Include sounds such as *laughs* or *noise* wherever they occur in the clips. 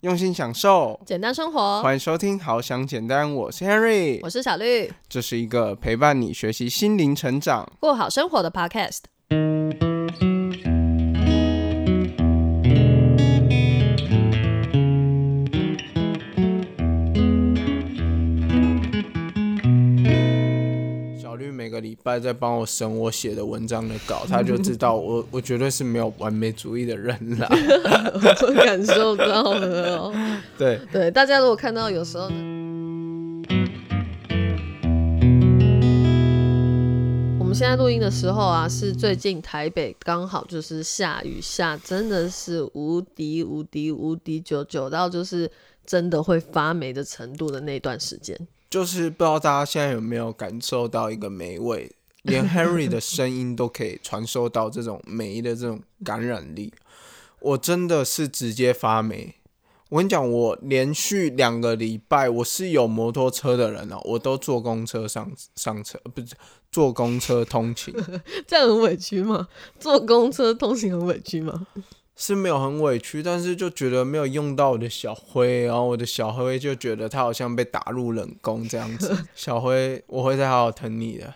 用心享受，简单生活。欢迎收听《好想简单》，我是 Henry，我是小绿，这是一个陪伴你学习心灵成长、过好生活的 Podcast。个礼拜在帮我审我写的文章的稿，他就知道我 *laughs* 我绝对是没有完美主义的人啦。*laughs* 我感受到了哦。对对，大家如果看到有时候呢，我们现在录音的时候啊，是最近台北刚好就是下雨下，真的是无敌无敌无敌久久到就是真的会发霉的程度的那段时间。就是不知道大家现在有没有感受到一个霉味，连 Henry 的声音都可以传授到这种霉的这种感染力。我真的是直接发霉。我跟你讲，我连续两个礼拜，我是有摩托车的人哦，我都坐公车上上车，不是坐公车通勤，*laughs* 这样很委屈吗？坐公车通行很委屈吗？是没有很委屈，但是就觉得没有用到我的小灰，然后我的小灰就觉得他好像被打入冷宫这样子。*laughs* 小灰，我会再好好疼你的。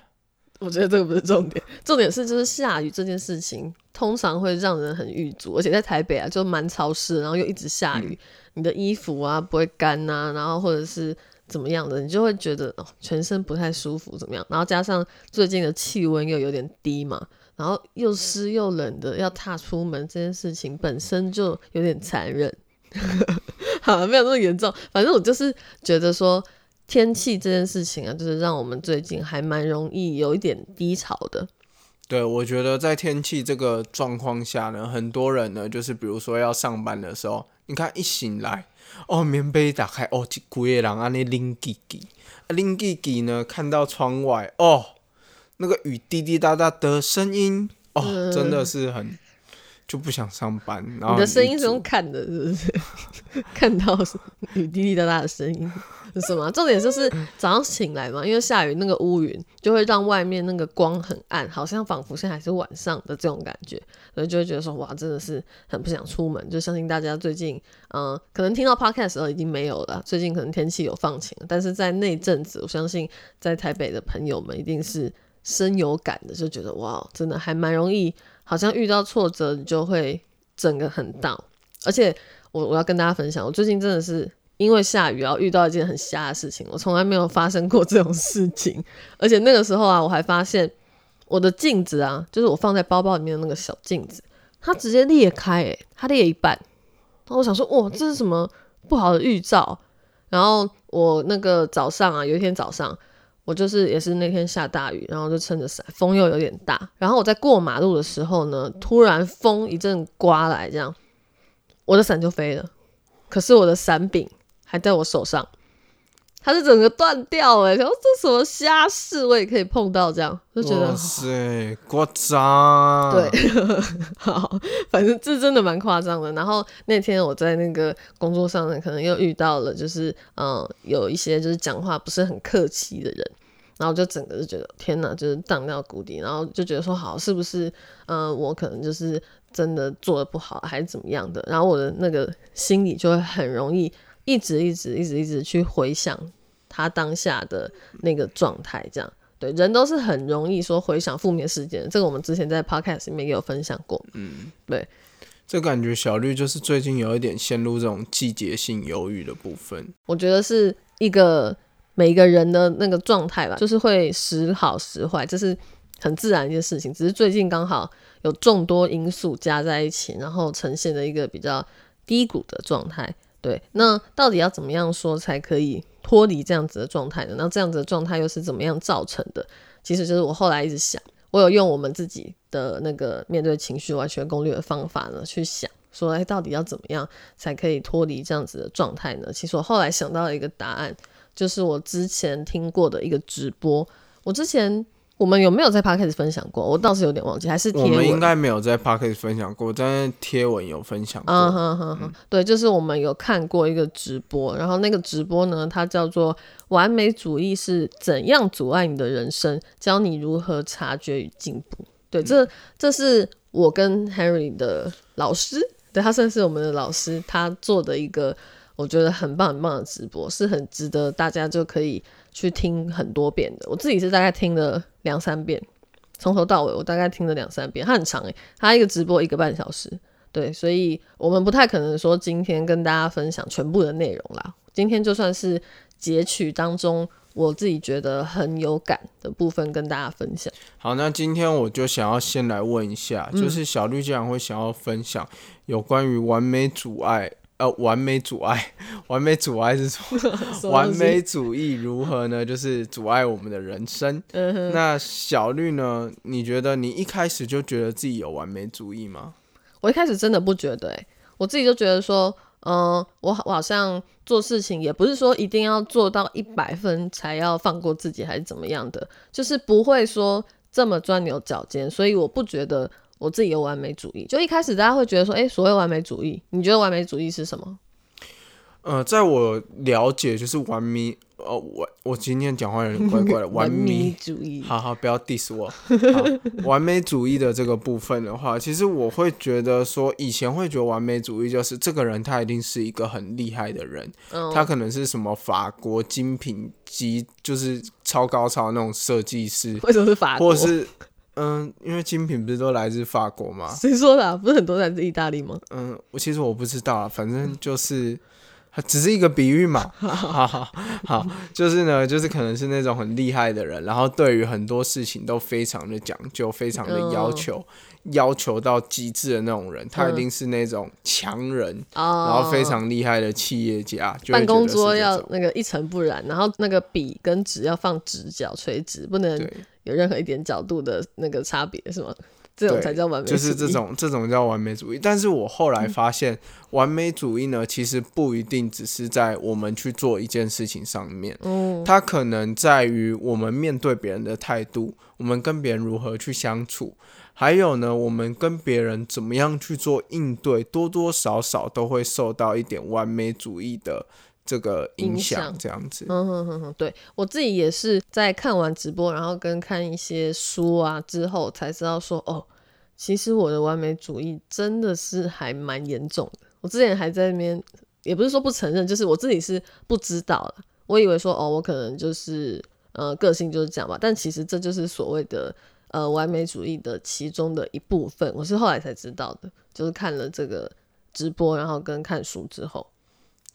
我觉得这个不是重点，重点是就是下雨这件事情，通常会让人很郁卒，而且在台北啊，就蛮潮湿，然后又一直下雨，你的衣服啊不会干呐、然后或者是怎么样的，你就会觉得哦全身不太舒服，怎么样？然后加上最近的气温又有点低嘛，然后又湿又冷的，要踏出门这件事情本身就有点残忍。*laughs* 好，没有那么严重，反正我就是觉得说。天气这件事情啊，就是让我们最近还蛮容易有一点低潮的。对，我觉得在天气这个状况下呢，很多人呢，就是比如说要上班的时候，你看一醒来，哦，棉被一打开，哦，一规个人安尼拎叽叽，啊，拎叽叽呢，看到窗外，哦，那个雨滴滴答答的声音，哦，真的是很就不想上班。然后你的声音是用看的，是不是？*laughs* 看到雨滴滴答答的声音是什么？重点就是早上醒来嘛，因为下雨，那个乌云就会让外面那个光很暗，好像仿佛现在还是晚上的这种感觉，所以就会觉得说，哇，真的是很不想出门。就相信大家最近，嗯、可能听到 podcast 的时候已经没有了，最近可能天气有放晴，但是在那阵子，我相信在台北的朋友们一定是深有感的，就觉得哇，真的还蛮容易，好像遇到挫折你就会整个很 down。而且我我要跟大家分享，我最近真的是因为下雨，然后遇到一件很瞎的事情，我从来没有发生过这种事情。而且那个时候啊，我还发现我的镜子啊，就是我放在包包里面的那个小镜子，它直接裂开、欸，它裂一半。然后我想说，哇，这是什么不好的预兆？然后我那个早上啊，有一天早上，我就是也是那天下大雨，然后就撑着伞，风又有点大。然后我在过马路的时候呢，突然风一阵刮来，这样我的伞就飞了，可是我的伞柄还在我手上，它是整个断掉哎、欸！然后这什么瞎事，我也可以碰到这样，就觉得哇塞，夸张。对，*laughs* 好，反正这真的蛮夸张的。然后那天我在那个工作上呢，可能又遇到了，就是嗯、呃有一些就是讲话不是很客气的人，然后就整个就觉得天哪，就是荡到谷底，然后就觉得说好，是不是嗯、呃我可能就是真的做的不好，还是怎么样的？然后我的那个心里就会很容易一直一直一直一直去回想他当下的那个状态，这样。对，人都是很容易说回想负面事件，这个我们之前在 podcast 里面也有分享过。嗯，对，这感觉小绿就是最近有一点陷入这种季节性忧郁的部分。我觉得是一个每一个人的那个状态吧，就是会时好时坏，这是很自然一件事情。只是最近刚好有众多因素加在一起，然后呈现了一个比较低谷的状态。对，那到底要怎么样说才可以脱离这样子的状态呢？那这样子的状态又是怎么样造成的？其实就是我后来一直想，我有用我们自己的那个面对情绪完全攻略的方法呢，去想说，哎，到底要怎么样才可以脱离这样子的状态呢？其实我后来想到了一个答案，就是我之前听过的一个直播。我之前我们有没有在 p o d c a s 分享过？我倒是有点忘记，还是贴文？我们应该没有在 p o c k e t 分享过，但是贴文有分享过。嗯哼哼哼，对，就是我们有看过一个直播，然后那个直播呢，它叫做“完美主义是怎样阻碍你的人生，教你如何察觉与进步”。对，这这是我跟 Harry 的老师对 *laughs* 他算是我们的老师，他做的一个我觉得很棒很棒的直播，是很值得大家就可以去听很多遍的。我自己是大概听了两三遍，从头到尾我大概听了两三遍，它很长诶，它一个直播一个半小时，对，所以我们不太可能说今天跟大家分享全部的内容啦。今天就算是截取当中。我自己觉得很有感的部分跟大家分享。好，那今天我就想要先来问一下，就是小绿竟然会想要分享有关于完美阻碍，呃，完美阻碍，完美阻碍是什么？*laughs* 完美主义如何呢？就是阻碍我们的人生。那小绿呢？你觉得你一开始就觉得自己有完美主义吗？我一开始真的不觉得，哎，我自己就觉得说。嗯，我我好像做事情也不是说一定要做到一百分才要放过自己，还是怎么样的，就是不会说这么钻牛角尖，所以我不觉得我自己有完美主义。就一开始大家会觉得说，哎，所谓完美主义，你觉得完美主义是什么？呃，在我了解，就是完美。哦，我我今天讲话有点怪怪的。*laughs* 完美主义，好好不要 diss 我。完美主义的这个部分的话，其实我会觉得说，以前会觉得完美主义就是这个人他一定是一个很厉害的人，他可能是什么法国精品级，就是超高超那种设计师。为什么是法国？或是嗯，因为精品不是都来自法国吗？谁说的？不是很多来自意大利吗？嗯，我其实我不知道啊，反正就是它。只是一个比喻嘛，*laughs* 好好好，就是呢，就是可能是那种很厉害的人，然后对于很多事情都非常的讲究，非常的要求，要求到极致的那种人，他一定是那种强人，然后非常厉害的企业家。办公桌要那个一尘不染，然后那个笔跟纸要放直角垂直，不能有任何一点角度的那个差别，是吗？这种才叫完美主义，就是这种这种叫完美主义。但是我后来发现，完美主义呢，其实不一定只是在我们去做一件事情上面，嗯，它可能在于我们面对别人的态度，我们跟别人如何去相处，还有呢，我们跟别人怎么样去做应对，多多少少都会受到一点完美主义的。这个影响这样子，嗯哼哼哼，对我自己也是在看完直播，然后跟看一些书啊之后，才知道说，哦，其实我的完美主义真的是还蛮严重的。我之前还在那边，也不是说不承认，就是我自己是不知道了。我以为说，哦，我可能就是呃个性就是这样吧，但其实这就是所谓的呃完美主义的其中的一部分。我是后来才知道的，就是看了这个直播，然后跟看书之后。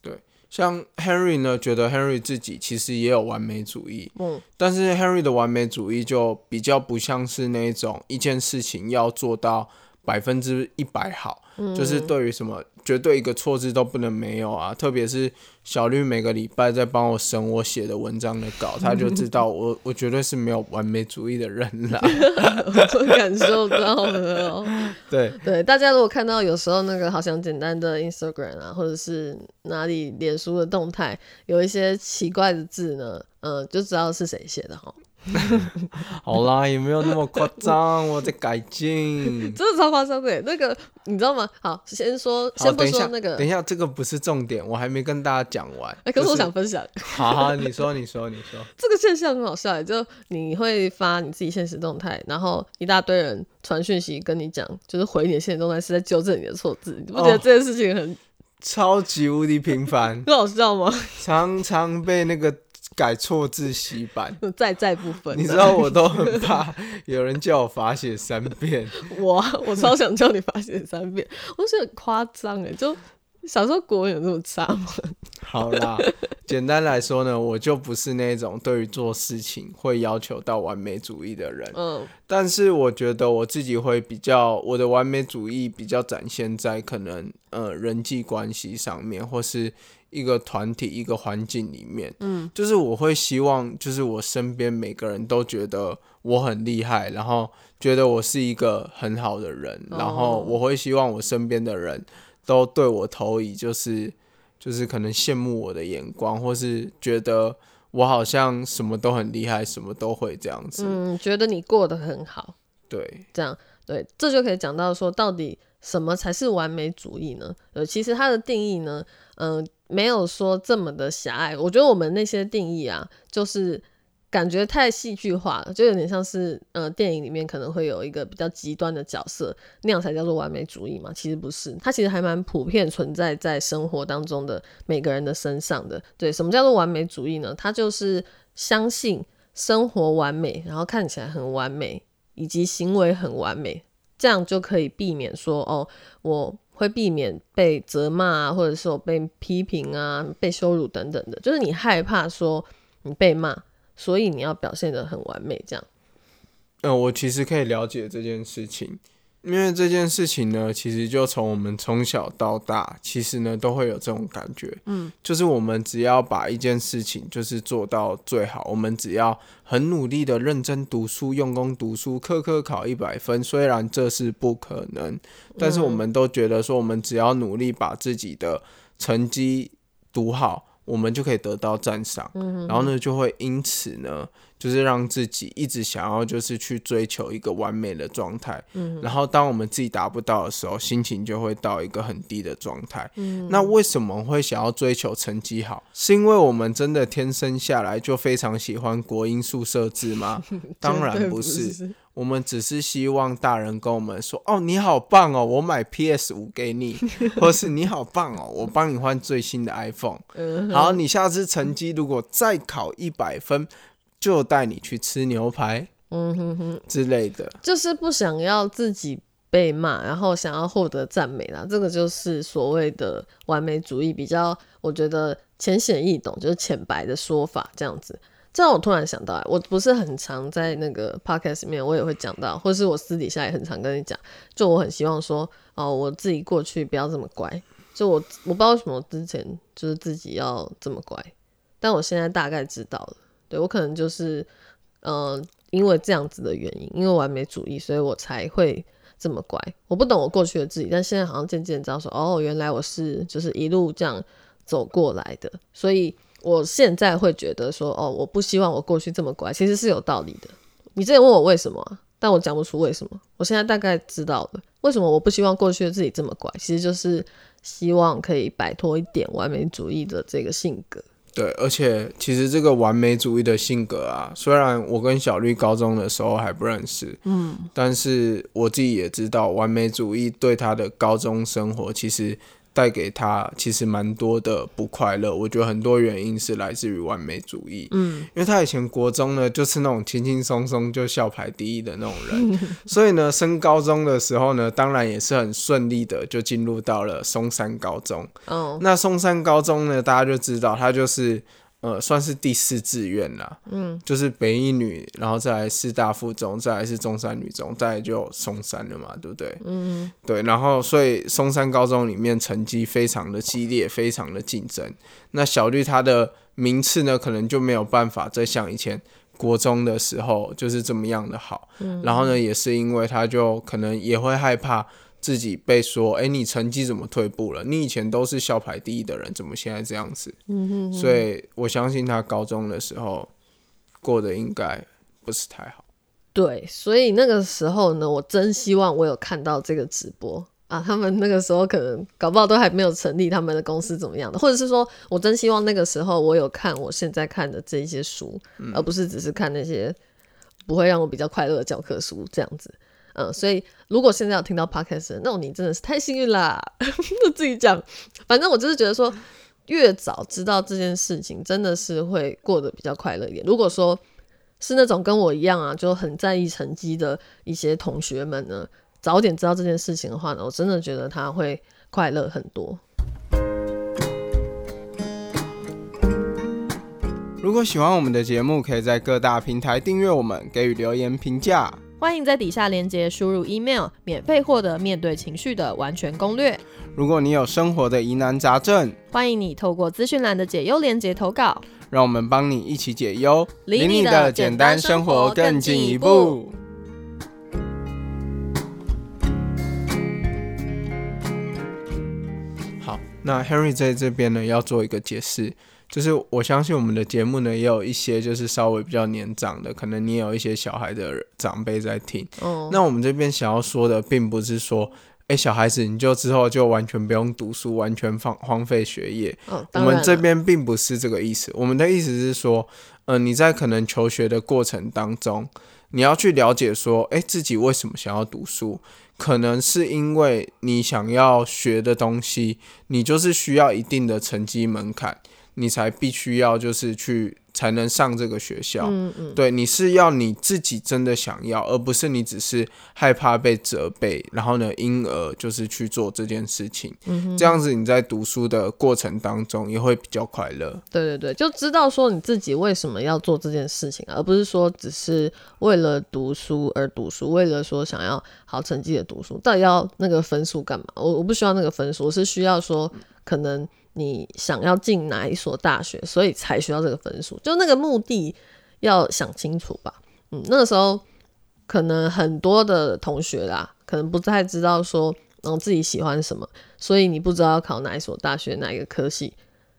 对像 Henry 呢，觉得 Henry 自己其实也有完美主义，嗯，但是 Henry 的完美主义就比较不像是那种一件事情要做到百分之一百好，就是对于什么。绝对一个错字都不能没有啊！特别是小绿每个礼拜在帮我审我写的文章的稿，他就知道我 *laughs* 我绝对是没有完美主义的人啦。*laughs* 我感受到了。对对，大家如果看到有时候那个好像简单的 Instagram 啊，或者是哪里脸书的动态，有一些奇怪的字呢，嗯，就知道是谁写的哈。*laughs* 好啦，也没有那么夸张，我在改进。*laughs* 真的超夸张的，那个你知道吗？好，先说，先不说那个，等一下，这个不是重点，我还没跟大家讲完。哎，可是我想分享。*laughs* 好好，你说，你说，你说。这个现象很好笑，就你会发你自己现实动态，然后一大堆人传讯息跟你讲，就是回你的现实动态是在纠正你的错字，你不觉得这件事情很超级无敌频繁？很好笑吗？常常被那个。改错字洗版，*laughs* 在在部分，你知道我都很怕有人叫我罚写三遍。*laughs* 我我超想叫你罚写三遍，我觉得很夸张哎，就小时候国文有那么差吗？好啦，*laughs* 简单来说呢，我就不是那种对于做事情会要求到完美主义的人。嗯，但是我觉得我自己会比较，我的完美主义比较展现在可能呃人际关系上面，或是。一个团体、一个环境里面，嗯，就是我会希望，就是我身边每个人都觉得我很厉害，然后觉得我是一个很好的人，然后我会希望我身边的人都对我投以就是就是可能羡慕我的眼光，或是觉得我好像什么都很厉害，什么都会这样子。嗯，觉得你过得很好，对，这样对，这就可以讲到说，到底什么才是完美主义呢？呃，其实它的定义呢，嗯。没有说这么的狭隘，我觉得我们那些定义啊，就是感觉太戏剧化了，就有点像是呃电影里面可能会有一个比较极端的角色，那样才叫做完美主义嘛。其实不是，它其实还蛮普遍存在在生活当中的每个人的身上的。对，什么叫做完美主义呢？它就是相信生活完美，然后看起来很完美，以及行为很完美，这样就可以避免说哦我。会避免被责骂啊，或者是我被批评啊、被羞辱等等的，就是你害怕说你被骂，所以你要表现的很完美，这样。嗯，我其实可以了解这件事情。因为这件事情呢，其实就从我们从小到大，其实呢都会有这种感觉，嗯，就是我们只要把一件事情就是做到最好，我们只要很努力的认真读书、用功读书、科科考一百分，虽然这是不可能，但是我们都觉得说，我们只要努力把自己的成绩读好。我们就可以得到赞赏，然后呢，就会因此呢，就是让自己一直想要就是去追求一个完美的状态。然后当我们自己达不到的时候，心情就会到一个很低的状态。那为什么会想要追求成绩好？是因为我们真的天生下来就非常喜欢国音数设置吗？*laughs* 当然不是。我们只是希望大人跟我们说：“哦，你好棒哦，我买 PS 五给你，*laughs* 或是你好棒哦，我帮你换最新的 iPhone。好，你下次成绩如果再考一百分，就带你去吃牛排，嗯哼哼之类的。就是不想要自己被骂，然后想要获得赞美啦。这个就是所谓的完美主义，比较我觉得浅显易懂，就是浅白的说法，这样子。”这让我突然想到，我不是很常在那个 podcast 面，我也会讲到，或者是我私底下也很常跟你讲，就我很希望说，哦，我自己过去不要这么乖，就我我不知道为什么之前就是自己要这么乖，但我现在大概知道了，对我可能就是，呃，因为这样子的原因，因为完美主义，所以我才会这么乖。我不懂我过去的自己，但现在好像渐渐知道说，哦，原来我是就是一路这样走过来的，所以。我现在会觉得说，哦，我不希望我过去这么乖，其实是有道理的。你之前问我为什么，但我讲不出为什么。我现在大概知道了，为什么我不希望过去的自己这么乖，其实就是希望可以摆脱一点完美主义的这个性格。对，而且其实这个完美主义的性格啊，虽然我跟小绿高中的时候还不认识，嗯，但是我自己也知道，完美主义对他的高中生活其实。带给他其实蛮多的不快乐，我觉得很多原因是来自于完美主义。嗯，因为他以前国中呢，就是那种轻轻松松就校排第一的那种人，*laughs* 所以呢，升高中的时候呢，当然也是很顺利的就进入到了松山高中。哦，那松山高中呢，大家就知道他就是。呃，算是第四志愿啦，嗯，就是北一女，然后再来师大附中，再来是中山女中，再来就松山了嘛，对不对？嗯，对，然后所以松山高中里面成绩非常的激烈，非常的竞争。那小绿她的名次呢，可能就没有办法再像以前国中的时候就是这么样的好。嗯，然后呢，也是因为她就可能也会害怕。自己被说，哎，你成绩怎么退步了？你以前都是校排第一的人，怎么现在这样子？嗯哼。所以我相信他高中的时候过得应该不是太好。对，所以那个时候呢，我真希望我有看到这个直播啊。他们那个时候可能搞不好都还没有成立他们的公司怎么样的，或者是说我真希望那个时候我有看我现在看的这些书，而不是只是看那些不会让我比较快乐的教科书这样子。嗯，所以如果现在有听到 podcast，那你真的是太幸运啦！*laughs* 就自己讲，反正我就是觉得说，越早知道这件事情，真的是会过得比较快乐一点。如果说是那种跟我一样啊，就很在意成绩的一些同学们呢，早点知道这件事情的话呢，我真的觉得他会快乐很多。如果喜欢我们的节目，可以在各大平台订阅我们，给予留言评价。欢迎在底下链接输入 email，免费获得面对情绪的完全攻略。如果你有生活的疑难杂症，欢迎你透过资讯栏的解忧链接投稿，让我们帮你一起解忧，离你的简单生活更进一步。好，那 Henry 在这边呢，要做一个解释。就是我相信我们的节目呢，也有一些就是稍微比较年长的，可能你也有一些小孩的长辈在听。哦，那我们这边想要说的，并不是说，哎、小孩子你就之后就完全不用读书，完全放荒废学业。哦，我们这边并不是这个意思，我们的意思是说，呃，你在可能求学的过程当中，你要去了解说，哎、自己为什么想要读书？可能是因为你想要学的东西，你就是需要一定的成绩门槛，你才必须要就是去才能上这个学校。嗯嗯，对，你是要你自己真的想要，而不是你只是害怕被责备，然后呢，因而就是去做这件事情。嗯这样子你在读书的过程当中也会比较快乐。对对对，就知道说你自己为什么要做这件事情啊，而不是说只是为了读书而读书，为了说想要好成绩的读书，到底要那个分数干嘛？我我不需要那个分数，我是需要说可能你想要进哪一所大学，所以才需要这个分数，就那个目的要想清楚吧。嗯，那个时候可能很多的同学啦，可能不太知道说，然后自己喜欢什么，所以你不知道要考哪一所大学，哪一个科系，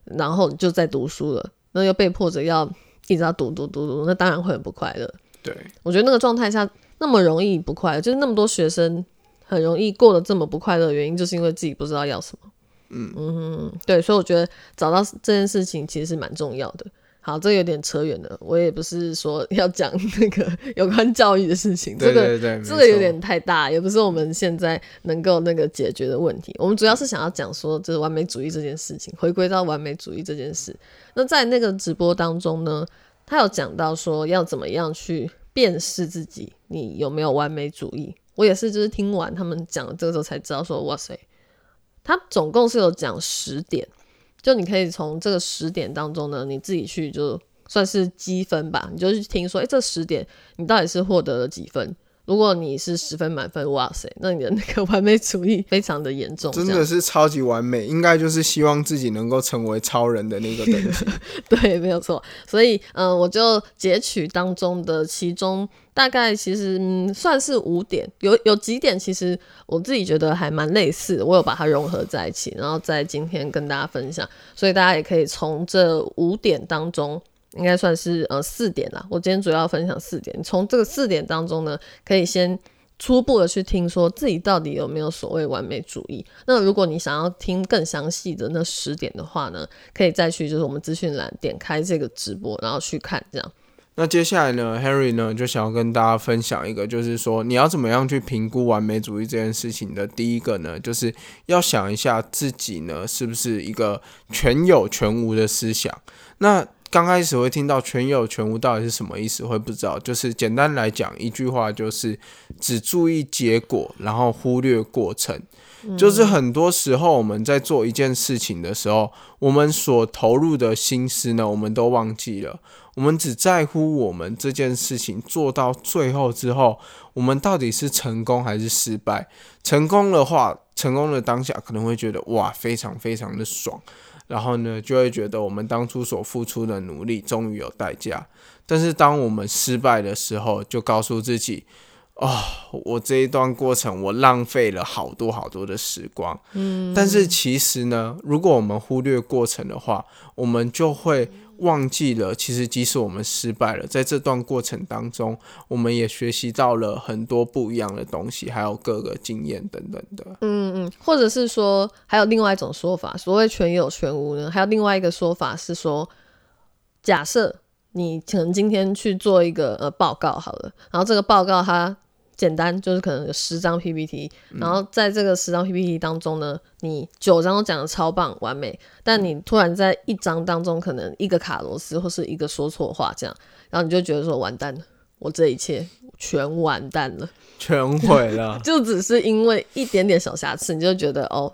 然后你就在读书了，那又被迫着要一直要读读读读，那当然会很不快乐。对，我觉得那个状态下那么容易不快乐，就是那么多学生很容易过得这么不快乐的原因，就是因为自己不知道要什么。嗯嗯，对，所以我觉得找到这件事情其实是蛮重要的。好，这有点扯远了，我也不是说要讲那个 *laughs* 有关教育的事情，对这个这个有点太大，也不是我们现在能够那个解决的问题。我们主要是想要讲说，就是完美主义这件事情，回归到完美主义这件事。那在那个直播当中呢，他有讲到说要怎么样去辨识自己，你有没有完美主义。我也是，就是听完他们讲了这个时候才知道说，哇塞，它总共是有讲十点，就你可以从这个十点当中呢，你自己去就算是积分吧，你就去听说，哎、这十点你到底是获得了几分？如果你是十分满分，哇塞，那你的那个完美主义非常的严重，真的是超级完美，应该就是希望自己能够成为超人的那个等级。*laughs* 对，没有错。所以，嗯、我就截取当中的其中大概其实嗯算是五点，有有几点其实我自己觉得还蛮类似的，我有把它融合在一起，然后在今天跟大家分享。所以大家也可以从这五点当中。应该算是呃四点啦，我今天主要分享四点。从这个四点当中呢，可以先初步的去听说自己到底有没有所谓完美主义。那如果你想要听更详细的那十点的话呢，可以再去就是我们资讯栏点开这个直播，然后去看这样。那接下来呢，Harry 呢就想要跟大家分享一个，就是说你要怎么样去评估完美主义这件事情的。第一个呢，就是要想一下自己呢是不是一个全有全无的思想。那刚开始会听到全有全无到底是什么意思，会不知道。就是简单来讲，一句话就是只注意结果，然后忽略过程。就是很多时候我们在做一件事情的时候，我们所投入的心思呢，我们都忘记了。我们只在乎我们这件事情做到最后之后，我们到底是成功还是失败？成功的话，成功的当下可能会觉得哇，非常非常的爽，然后呢，就会觉得我们当初所付出的努力终于有代价。但是当我们失败的时候，就告诉自己，哦，我这一段过程我浪费了好多好多的时光。嗯，但是其实呢，如果我们忽略过程的话，我们就会忘记了，其实即使我们失败了，在这段过程当中，我们也学习到了很多不一样的东西，还有各个经验等等的。嗯嗯，或者是说还有另外一种说法，所谓全有全无呢，还有另外一个说法是说，假设你可能今天去做一个呃报告好了，然后这个报告它简单就是可能有十张 PPT，然后在这个十张 PPT 当中呢，你九张都讲的超棒完美，但你突然在一张当中可能一个卡螺丝或是一个说错话这样，然后你就觉得说完蛋了，我这一切全完蛋了。全毁了，*laughs* 就只是因为一点点小瑕疵，你就觉得哦，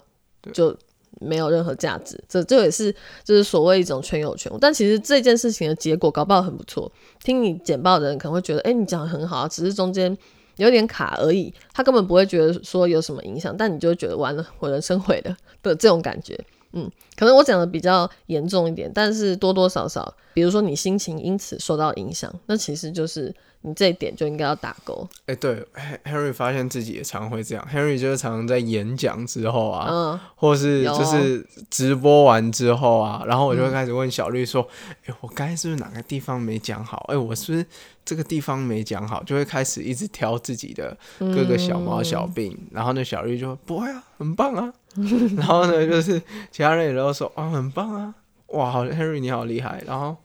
就没有任何价值。这这也是就是所谓一种全有全无。但其实这件事情的结果搞不好很不错。听你简报的人可能会觉得，哎、你讲的很好啊，只是中间有点卡而已，他根本不会觉得说有什么影响，但你就会觉得完了，我人生毁了的这种感觉。嗯，可能我讲的比较严重一点，但是多多少少，比如说你心情因此受到影响，那其实就是你这一点就应该要打勾。哎、对，Hen-，Henry 发现自己也常会这样。，Harry 就是常常在演讲之后啊，嗯，或是就是直播完之后啊，然后我就会开始问小绿说：“哎、我刚才是不是哪个地方没讲好？哎、我是不是这个地方没讲好？”就会开始一直挑自己的各个小毛小病，然后那，小绿就说：“不会啊，很棒啊。” *laughs* 然后呢，就是其他人也都说：“啊，很棒啊，哇，好，Henry 你好厉害。”然后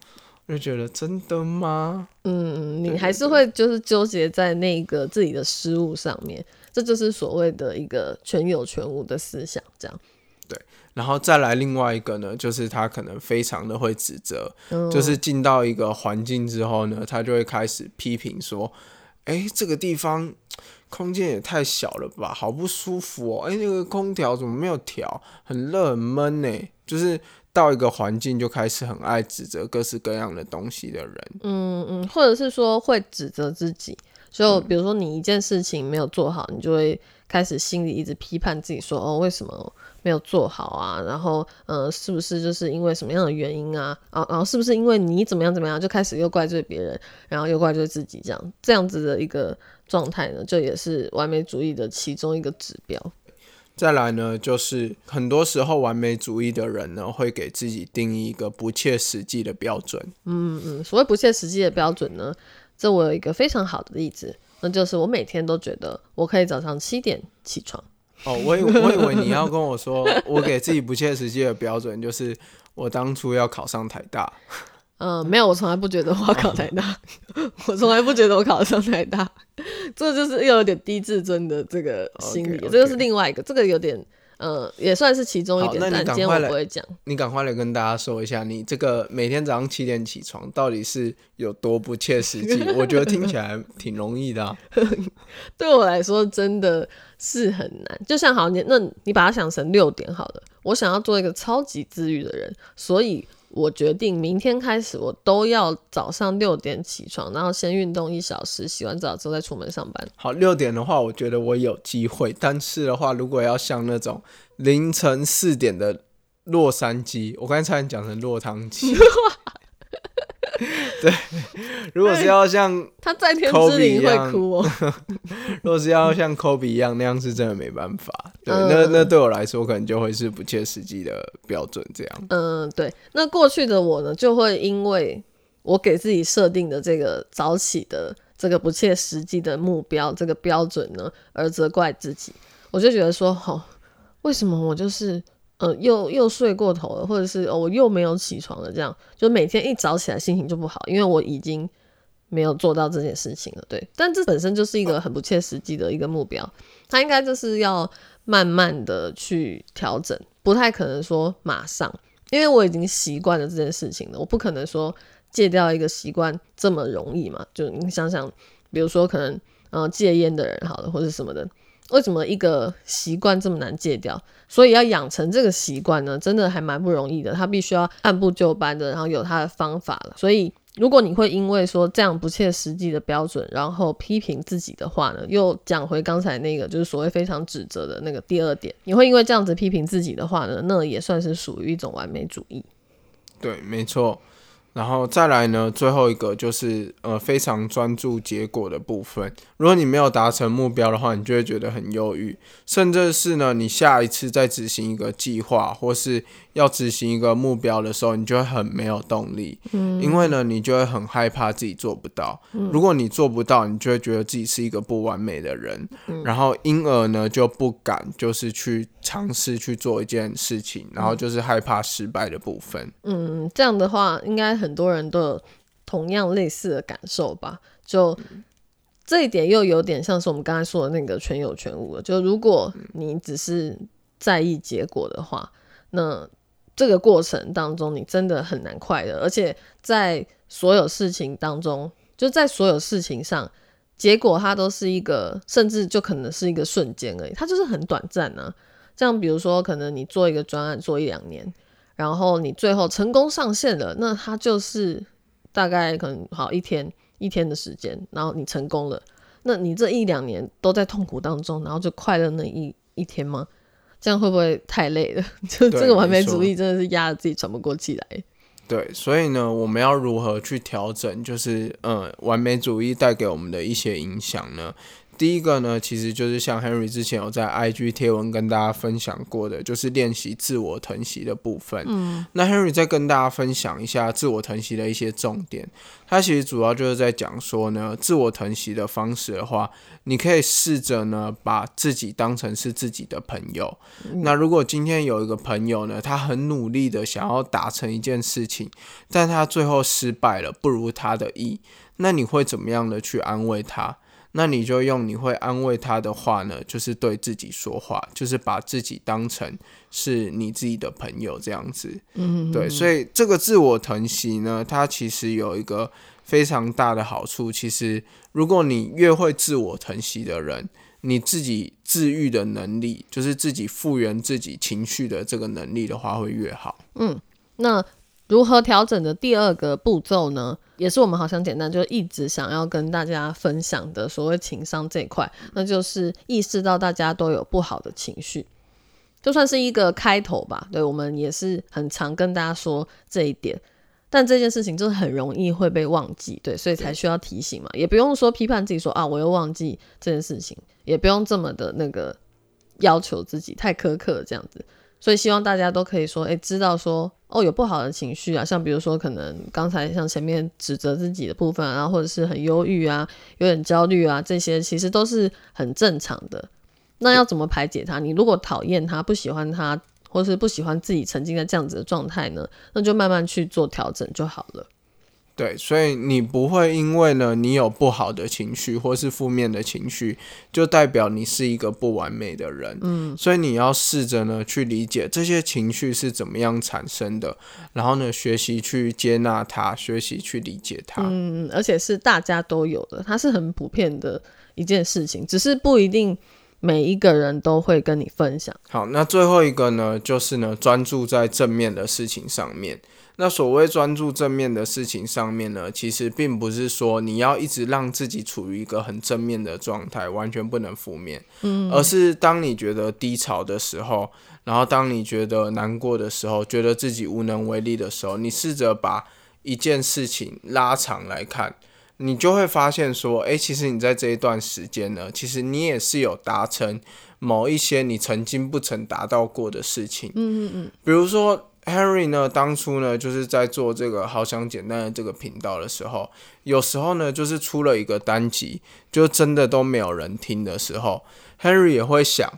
我就觉得真的吗？嗯，你还是会就是纠结在那个自己的失误上面，这就是所谓的一个全有全无的思想，这样。对然后再来另外一个呢，就是他可能非常的会指责，嗯就是进到一个环境之后呢，他就会开始批评说：“哎，这个地方空间也太小了吧，好不舒服哦！哎，那个空调怎么没有调？很热很闷呢。”就是到一个环境就开始很爱指责各式各样的东西的人。嗯嗯，或者是说会指责自己，就比如说你一件事情没有做好，你就会开始心里一直批判自己说，哦，为什么没有做好啊？然后，呃，是不是就是因为什么样的原因啊？啊，然后是不是因为你怎么样怎么样，就开始又怪罪别人，然后又怪罪自己，这样这样子的一个状态呢，就也是完美主义的其中一个指标。再来呢，就是很多时候完美主义的人呢，会给自己定义一个不切实际的标准。嗯嗯，所谓不切实际的标准呢，这我有一个非常好的例子，那就是我每天都觉得我可以早上七点起床。哦，我以我以为你要跟我说，我给自己不切实际的标准就是我当初要考上台大。嗯，没有，我从来不觉得我考台大，*laughs* 我从来不觉得我考得上台大，*laughs* 这就是又有点低自尊的这个心理这就是另外一个，这个有点嗯，也算是其中一点，那你但今天赶快来我不会讲。你赶快来跟大家说一下，你这个每天早上七点起床到底是有多不切实际？我觉得听起来挺容易的、啊。*laughs* 对我来说真的是很难。就像好，你那你把它想成六点好了，我想要做一个超级自律的人，所以我决定明天开始我都要早上六点起床，然后先运动一小时，洗完澡之后再出门上班。好，六点的话，我觉得我有机会。但是的话，如果要像那种凌晨四点的洛杉矶，我刚才差点讲成落汤鸡。*laughs* *laughs* 对，如果是要像，他在天之灵会哭哦。*laughs* 如果是要像 Kobe 一样那样，是真的没办法。对，嗯那那对我来说，可能就会是不切实际的标准。这样，嗯，对。那过去的我呢，就会因为我给自己设定的这个早起的这个不切实际的目标这个标准呢，而责怪自己。我就觉得说，哦，为什么我就是呃又又睡过头了，或者是、我又没有起床了，这样就每天一早起来心情就不好，因为我已经没有做到这件事情了。对，但这本身就是一个很不切实际的一个目标，它应该就是要慢慢的去调整，不太可能说马上，因为我已经习惯了这件事情了，我不可能说戒掉一个习惯这么容易嘛。就你想想，比如说可能呃戒烟的人好了，或者什么的，为什么一个习惯这么难戒掉？所以要养成这个习惯呢，真的还蛮不容易的。他必须要按部就班的，然后有他的方法了。所以如果你会因为说这样不切实际的标准，然后批评自己的话呢，又讲回刚才那个就是所谓非常指责的那个第二点，你会因为这样子批评自己的话呢，那也算是属于一种完美主义。对，没错。然后再来呢，最后一个就是呃非常专注结果的部分。如果你没有达成目标的话，你就会觉得很忧郁，甚至是呢，你下一次再执行一个计划或是要执行一个目标的时候，你就会很没有动力。嗯，因为呢，你就会很害怕自己做不到。如果你做不到，你就会觉得自己是一个不完美的人，然后因而呢就不敢就是去尝试去做一件事情，然后就是害怕失败的部分。嗯，这样的话，应该很多人都有同样类似的感受吧？就这一点又有点像是我们刚才说的那个全有全无了。就如果你只是在意结果的话，那这个过程当中你真的很难快乐，而且在所有事情当中，就在所有事情上，结果它都是一个，甚至就可能是一个瞬间而已，它就是很短暂啊。像比如说，可能你做一个专案做一两年，然后你最后成功上线了，那它就是大概可能好一天一天的时间，然后你成功了，那你这一两年都在痛苦当中，然后就快乐那一一天吗？这样会不会太累了？*laughs* 就这个完美主义真的是压得自己喘不过气来。对，所以呢，我们要如何去调整，就是呃，完美主义带给我们的一些影响呢？第一个呢，其实就是像 Henry 之前有在 IG 贴文跟大家分享过的，就是练习自我疼惜的部分。嗯，那 Henry 再跟大家分享一下自我疼惜的一些重点。他其实主要就是在讲说呢，自我疼惜的方式的话，你可以试着呢，把自己当成是自己的朋友。那如果今天有一个朋友呢，他很努力的想要达成一件事情，但他最后失败了，不如他的意，那你会怎么样的去安慰他？那你就用你会安慰他的话呢，就是对自己说话，就是把自己当成是你自己的朋友这样子。嗯，对，所以这个自我疼惜呢，它其实有一个非常大的好处。其实，如果你越会自我疼惜的人，你自己治愈的能力，就是自己复原自己情绪的这个能力的话，会越好。嗯那如何调整的第二个步骤呢？也是我们好像简单就一直想要跟大家分享的所谓情商这一块，那就是意识到大家都有不好的情绪，就算是一个开头吧。对我们也是很常跟大家说这一点，但这件事情就是很容易会被忘记，对，所以才需要提醒嘛。也不用说批判自己说啊，我又忘记这件事情，也不用这么的那个要求自己太苛刻这样子。所以希望大家都可以说，哎、知道说，哦，有不好的情绪啊，像比如说可能刚才像前面指责自己的部分啊，然后或者是很忧郁啊，有点焦虑啊，这些其实都是很正常的。那要怎么排解它？你如果讨厌他、不喜欢他，或是不喜欢自己曾经在这样子的状态呢，那就慢慢去做调整就好了。对，所以你不会因为呢你有不好的情绪或是负面的情绪，就代表你是一个不完美的人。嗯，所以你要试着呢去理解这些情绪是怎么样产生的，然后呢学习去接纳它，学习去理解它。嗯，而且是大家都有的，它是很普遍的一件事情，只是不一定每一个人都会跟你分享。好，那最后一个呢，就是呢专注在正面的事情上面。那所谓专注正面的事情上面呢，其实并不是说你要一直让自己处于一个很正面的状态，完全不能负面，嗯，而是当你觉得低潮的时候，然后当你觉得难过的时候，觉得自己无能为力的时候，你试着把一件事情拉长来看，你就会发现说，诶，其实你在这一段时间呢，其实你也是有达成某一些你曾经不曾达到过的事情，嗯嗯嗯，比如说。Henry 呢，当初呢，就是在做这个“好想简单”的这个频道的时候，有时候呢，就是出了一个单集，就真的都没有人听的时候，Henry 也会想，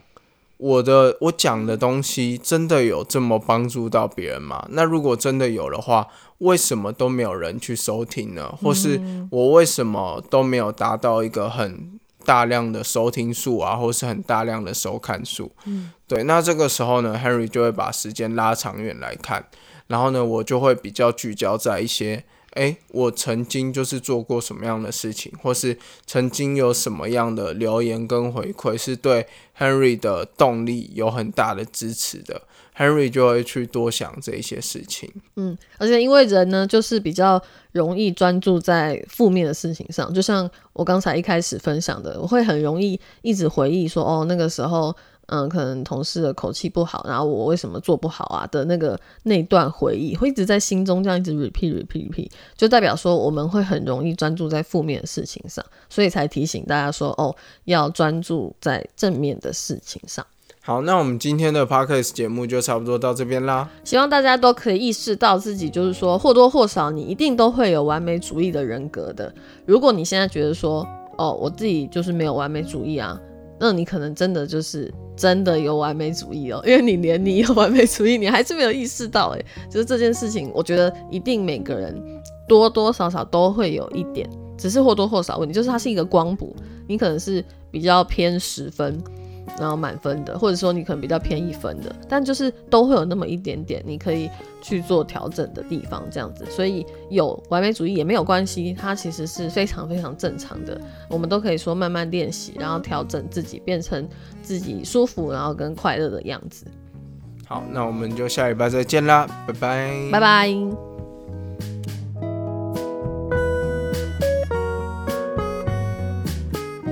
我的我讲的东西真的有这么帮助到别人吗？那如果真的有的话，为什么都没有人去收听呢？或是我为什么都没有达到一个很大量的收听数啊，或是很大量的收看数？嗯，对。那这个时候呢，Henry 就会把时间拉长远来看，然后呢，我就会比较聚焦在一些，诶，我曾经就是做过什么样的事情，或是曾经有什么样的留言跟回馈是对 Henry 的动力有很大的支持的，Henry 就会去多想这些事情。嗯，而且因为人呢，就是比较容易专注在负面的事情上，就像我刚才一开始分享的，我会很容易一直回忆说，哦，那个时候，嗯，可能同事的口气不好，然后我为什么做不好啊的那个那段回忆，会一直在心中这样一直 repeat repeat repeat，就代表说我们会很容易专注在负面的事情上，所以才提醒大家说，哦，要专注在正面的事情上。好，那我们今天的 podcast 节目就差不多到这边啦。希望大家都可以意识到自己，就是说或多或少，你一定都会有完美主义的人格的。如果你现在觉得说，哦，我自己就是没有完美主义啊，那你可能真的就是真的有完美主义哦，因为你连你有完美主义，你还是没有意识到，诶，就是这件事情，我觉得一定每个人多多少少都会有一点，只是或多或少问题，就是它是一个光谱，你可能是比较偏十分。然后满分的，或者说你可能比较偏一分的，但就是都会有那么一点点，你可以去做调整的地方，这样子。所以有完美主义也没有关系，它其实是非常非常正常的。我们都可以说慢慢练习，然后调整自己，变成自己舒服然后跟快乐的样子。好，那我们就下礼拜再见啦，拜拜，拜拜。